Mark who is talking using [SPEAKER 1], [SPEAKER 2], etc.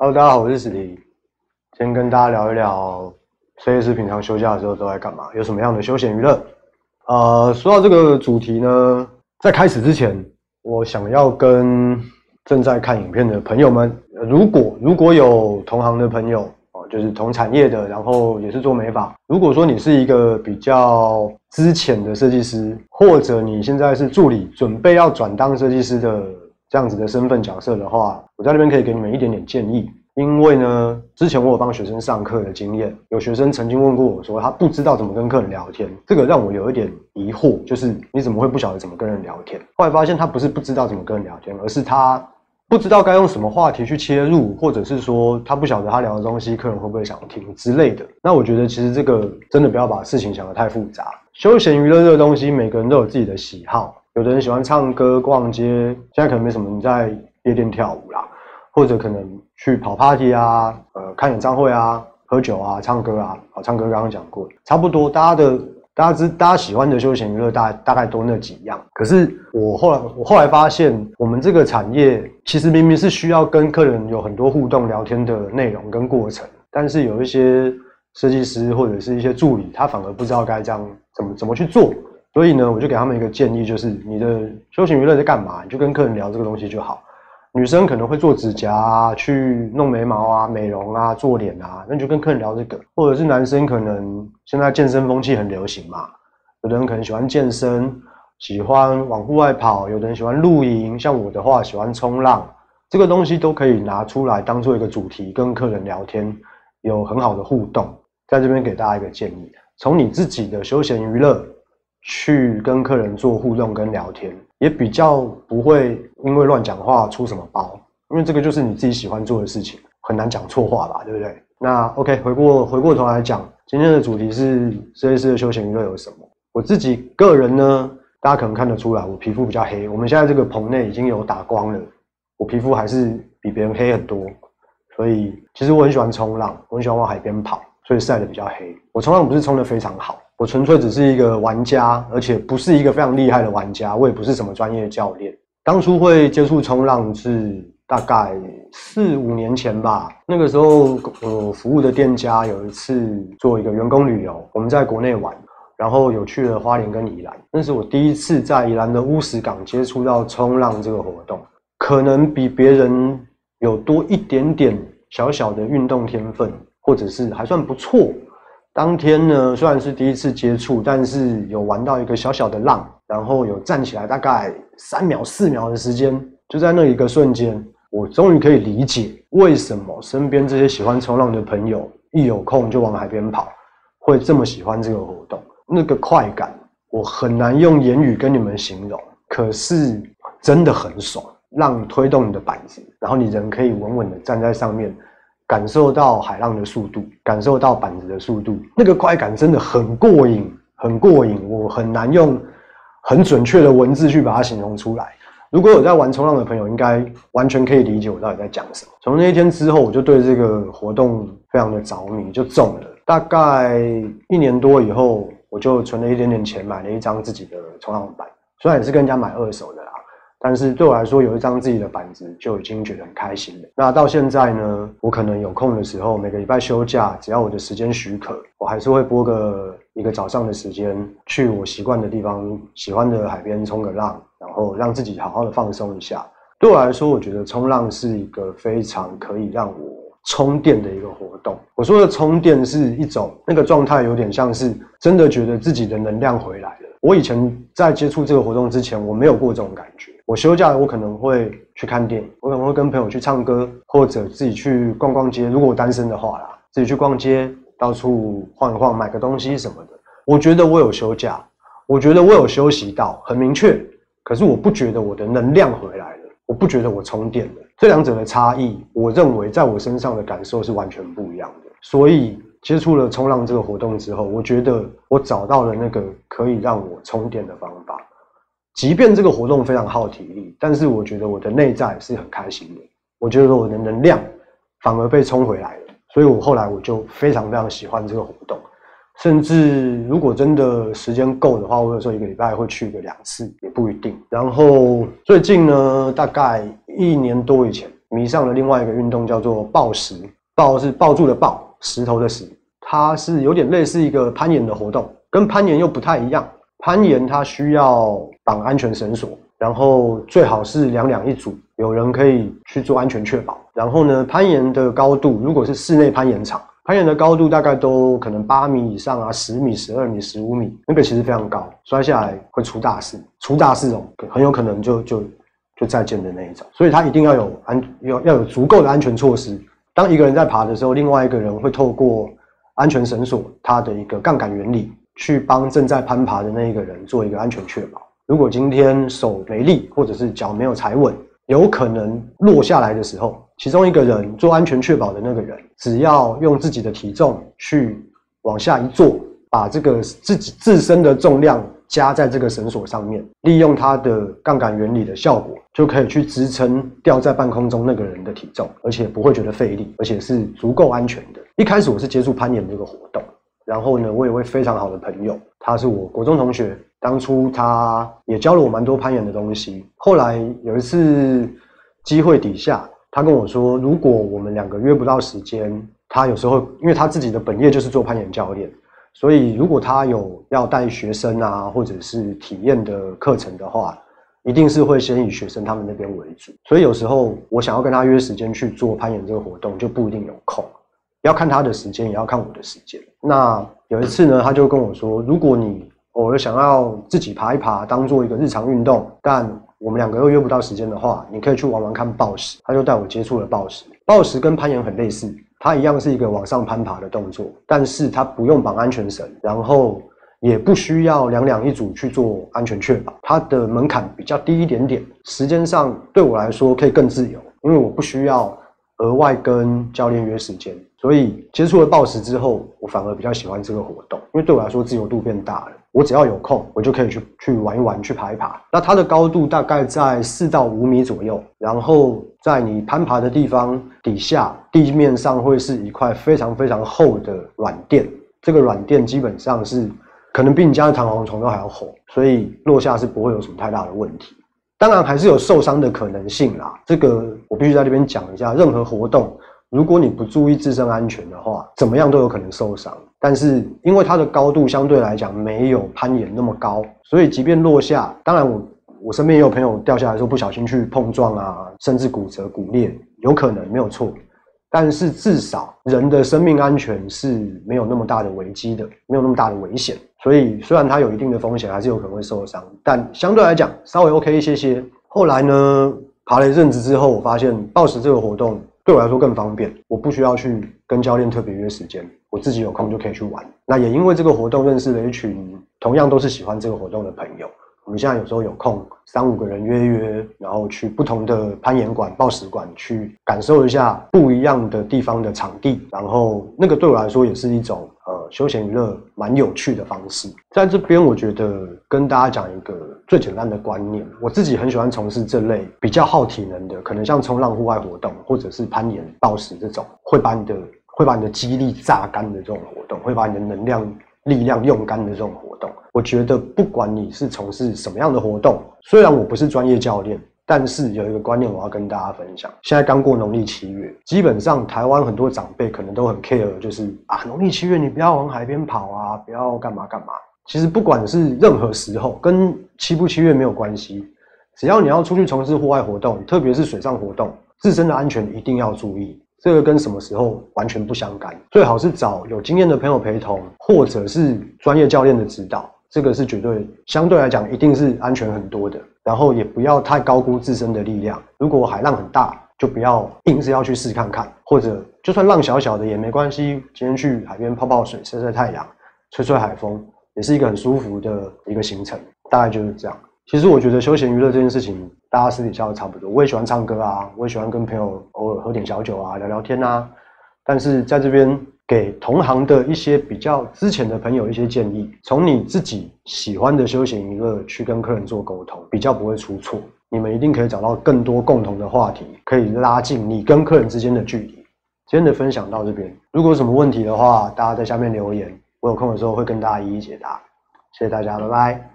[SPEAKER 1] Hello，大家好，我是史迪。今天跟大家聊一聊设计师平常休假的时候都在干嘛，有什么样的休闲娱乐。呃，说到这个主题呢，在开始之前，我想要跟正在看影片的朋友们，如果如果有同行的朋友哦，就是同产业的，然后也是做美发，如果说你是一个比较资浅的设计师，或者你现在是助理，准备要转当设计师的。这样子的身份角色的话，我在那边可以给你们一点点建议。因为呢，之前我有帮学生上课的经验，有学生曾经问过我说，他不知道怎么跟客人聊天，这个让我有一点疑惑，就是你怎么会不晓得怎么跟人聊天？后来发现他不是不知道怎么跟人聊天，而是他不知道该用什么话题去切入，或者是说他不晓得他聊的东西客人会不会想听之类的。那我觉得其实这个真的不要把事情想得太复杂。休闲娱乐这个东西，每个人都有自己的喜好。有的人喜欢唱歌、逛街，现在可能没什么。你在夜店跳舞啦，或者可能去跑 party 啊，呃，看演唱会啊，喝酒啊，唱歌啊。好，唱歌刚刚讲过，差不多。大家的大家知，大家喜欢的休闲娱乐大大概都那几样。可是我后来我后来发现，我们这个产业其实明明是需要跟客人有很多互动、聊天的内容跟过程，但是有一些设计师或者是一些助理，他反而不知道该这样怎么怎么去做。所以呢，我就给他们一个建议，就是你的休闲娱乐在干嘛？你就跟客人聊这个东西就好。女生可能会做指甲啊，去弄眉毛啊、美容啊、做脸啊，那你就跟客人聊这个。或者是男生可能现在健身风气很流行嘛，有的人可能喜欢健身，喜欢往户外跑；有的人喜欢露营，像我的话喜欢冲浪，这个东西都可以拿出来当做一个主题，跟客人聊天，有很好的互动。在这边给大家一个建议：从你自己的休闲娱乐。去跟客人做互动跟聊天，也比较不会因为乱讲话出什么包，因为这个就是你自己喜欢做的事情，很难讲错话吧，对不对？那 OK，回过回过头来讲，今天的主题是设计师的休闲娱乐有什么？我自己个人呢，大家可能看得出来，我皮肤比较黑。我们现在这个棚内已经有打光了，我皮肤还是比别人黑很多，所以其实我很喜欢冲浪，我很喜欢往海边跑，所以晒得比较黑。我冲浪不是冲得非常好。我纯粹只是一个玩家，而且不是一个非常厉害的玩家。我也不是什么专业教练。当初会接触冲浪是大概四五年前吧。那个时候，我服务的店家有一次做一个员工旅游，我们在国内玩，然后有去了花莲跟宜兰。那是我第一次在宜兰的乌石港接触到冲浪这个活动，可能比别人有多一点点小小的运动天分，或者是还算不错。当天呢，虽然是第一次接触，但是有玩到一个小小的浪，然后有站起来大概三秒、四秒的时间，就在那一个瞬间，我终于可以理解为什么身边这些喜欢冲浪的朋友一有空就往海边跑，会这么喜欢这个活动。那个快感，我很难用言语跟你们形容，可是真的很爽。浪推动你的板子，然后你人可以稳稳的站在上面。感受到海浪的速度，感受到板子的速度，那个快感真的很过瘾，很过瘾。我很难用很准确的文字去把它形容出来。如果有在玩冲浪的朋友，应该完全可以理解我到底在讲什么。从那一天之后，我就对这个活动非常的着迷，就中了。大概一年多以后，我就存了一点点钱，买了一张自己的冲浪板，虽然也是跟人家买二手的。但是对我来说，有一张自己的板子就已经觉得很开心了。那到现在呢，我可能有空的时候，每个礼拜休假，只要我的时间许可，我还是会拨个一个早上的时间，去我习惯的地方、喜欢的海边冲个浪，然后让自己好好的放松一下。对我来说，我觉得冲浪是一个非常可以让我充电的一个活动。我说的充电是一种那个状态，有点像是真的觉得自己的能量回来了。我以前在接触这个活动之前，我没有过这种感觉。我休假，我可能会去看电影，我可能会跟朋友去唱歌，或者自己去逛逛街。如果我单身的话啦，自己去逛街，到处晃一晃，买个东西什么的。我觉得我有休假，我觉得我有休息到，很明确。可是我不觉得我的能量回来了，我不觉得我充电了。这两者的差异，我认为在我身上的感受是完全不一样的。所以接触了冲浪这个活动之后，我觉得我找到了那个可以让我充电的方法。即便这个活动非常耗体力，但是我觉得我的内在是很开心的。我觉得我的能量反而被充回来了，所以我后来我就非常非常喜欢这个活动。甚至如果真的时间够的话，我有时候一个礼拜会去个两次，也不一定。然后最近呢，大概一年多以前，迷上了另外一个运动，叫做抱石。抱是抱住的抱，石头的石。它是有点类似一个攀岩的活动，跟攀岩又不太一样。攀岩它需要绑安全绳索，然后最好是两两一组，有人可以去做安全确保。然后呢，攀岩的高度，如果是室内攀岩场。攀岩的高度大概都可能八米以上啊，十米、十二米、十五米，那个其实非常高，摔下来会出大事，出大事哦，很有可能就就就再见的那一种。所以它一定要有安，要要有足够的安全措施。当一个人在爬的时候，另外一个人会透过安全绳索，它的一个杠杆原理，去帮正在攀爬的那一个人做一个安全确保。如果今天手没力，或者是脚没有踩稳，有可能落下来的时候。其中一个人做安全确保的那个人，只要用自己的体重去往下一坐，把这个自己自身的重量加在这个绳索上面，利用它的杠杆原理的效果，就可以去支撑吊在半空中那个人的体重，而且不会觉得费力，而且是足够安全的。一开始我是接触攀岩这个活动，然后呢，我有位非常好的朋友，他是我国中同学，当初他也教了我蛮多攀岩的东西。后来有一次机会底下。他跟我说，如果我们两个约不到时间，他有时候因为他自己的本业就是做攀岩教练，所以如果他有要带学生啊，或者是体验的课程的话，一定是会先以学生他们那边为主。所以有时候我想要跟他约时间去做攀岩这个活动，就不一定有空，要看他的时间，也要看我的时间。那有一次呢，他就跟我说，如果你偶尔想要自己爬一爬，当做一个日常运动，但我们两个又约不到时间的话，你可以去玩玩看暴石。他就带我接触了暴石。暴石跟攀岩很类似，它一样是一个往上攀爬的动作，但是它不用绑安全绳，然后也不需要两两一组去做安全确保。它的门槛比较低一点点，时间上对我来说可以更自由，因为我不需要额外跟教练约时间。所以接触了暴食之后，我反而比较喜欢这个活动，因为对我来说自由度变大了。我只要有空，我就可以去去玩一玩，去爬一爬。那它的高度大概在四到五米左右，然后在你攀爬的地方底下地面上会是一块非常非常厚的软垫，这个软垫基本上是可能比你家的弹簧床都还要厚，所以落下是不会有什么太大的问题。当然还是有受伤的可能性啦，这个我必须在这边讲一下。任何活动，如果你不注意自身安全的话，怎么样都有可能受伤。但是因为它的高度相对来讲没有攀岩那么高，所以即便落下，当然我我身边也有朋友掉下来的时候不小心去碰撞啊，甚至骨折骨裂，有可能没有错。但是至少人的生命安全是没有那么大的危机的，没有那么大的危险。所以虽然它有一定的风险，还是有可能会受伤，但相对来讲稍微 OK 一些些。后来呢，爬了一阵子之后，我发现暴食这个活动对我来说更方便，我不需要去跟教练特别约时间。我自己有空就可以去玩，那也因为这个活动认识了一群同样都是喜欢这个活动的朋友。我们现在有时候有空，三五个人约约，然后去不同的攀岩馆、报石馆去感受一下不一样的地方的场地，然后那个对我来说也是一种呃休闲娱乐蛮有趣的方式。在这边，我觉得跟大家讲一个最简单的观念，我自己很喜欢从事这类比较耗体能的，可能像冲浪户外活动，或者是攀岩、暴石这种，会把你的。会把你的肌力榨干的这种活动，会把你的能量、力量用干的这种活动，我觉得不管你是从事什么样的活动，虽然我不是专业教练，但是有一个观念我要跟大家分享。现在刚过农历七月，基本上台湾很多长辈可能都很 care，就是啊，农历七月你不要往海边跑啊，不要干嘛干嘛。其实不管是任何时候，跟七不七月没有关系，只要你要出去从事户外活动，特别是水上活动，自身的安全一定要注意。这个跟什么时候完全不相干，最好是找有经验的朋友陪同，或者是专业教练的指导，这个是绝对相对来讲一定是安全很多的。然后也不要太高估自身的力量，如果海浪很大，就不要硬是要去试看看，或者就算浪小小的也没关系，今天去海边泡泡水、晒晒太阳、吹吹海风，也是一个很舒服的一个行程。大概就是这样。其实我觉得休闲娱乐这件事情，大家私底下都差不多。我也喜欢唱歌啊，我也喜欢跟朋友偶尔喝点小酒啊，聊聊天啊。但是在这边给同行的一些比较之前的朋友一些建议：从你自己喜欢的休闲娱乐去跟客人做沟通，比较不会出错。你们一定可以找到更多共同的话题，可以拉近你跟客人之间的距离。今天的分享到这边，如果有什么问题的话，大家在下面留言，我有空的时候会跟大家一一解答。谢谢大家，拜拜。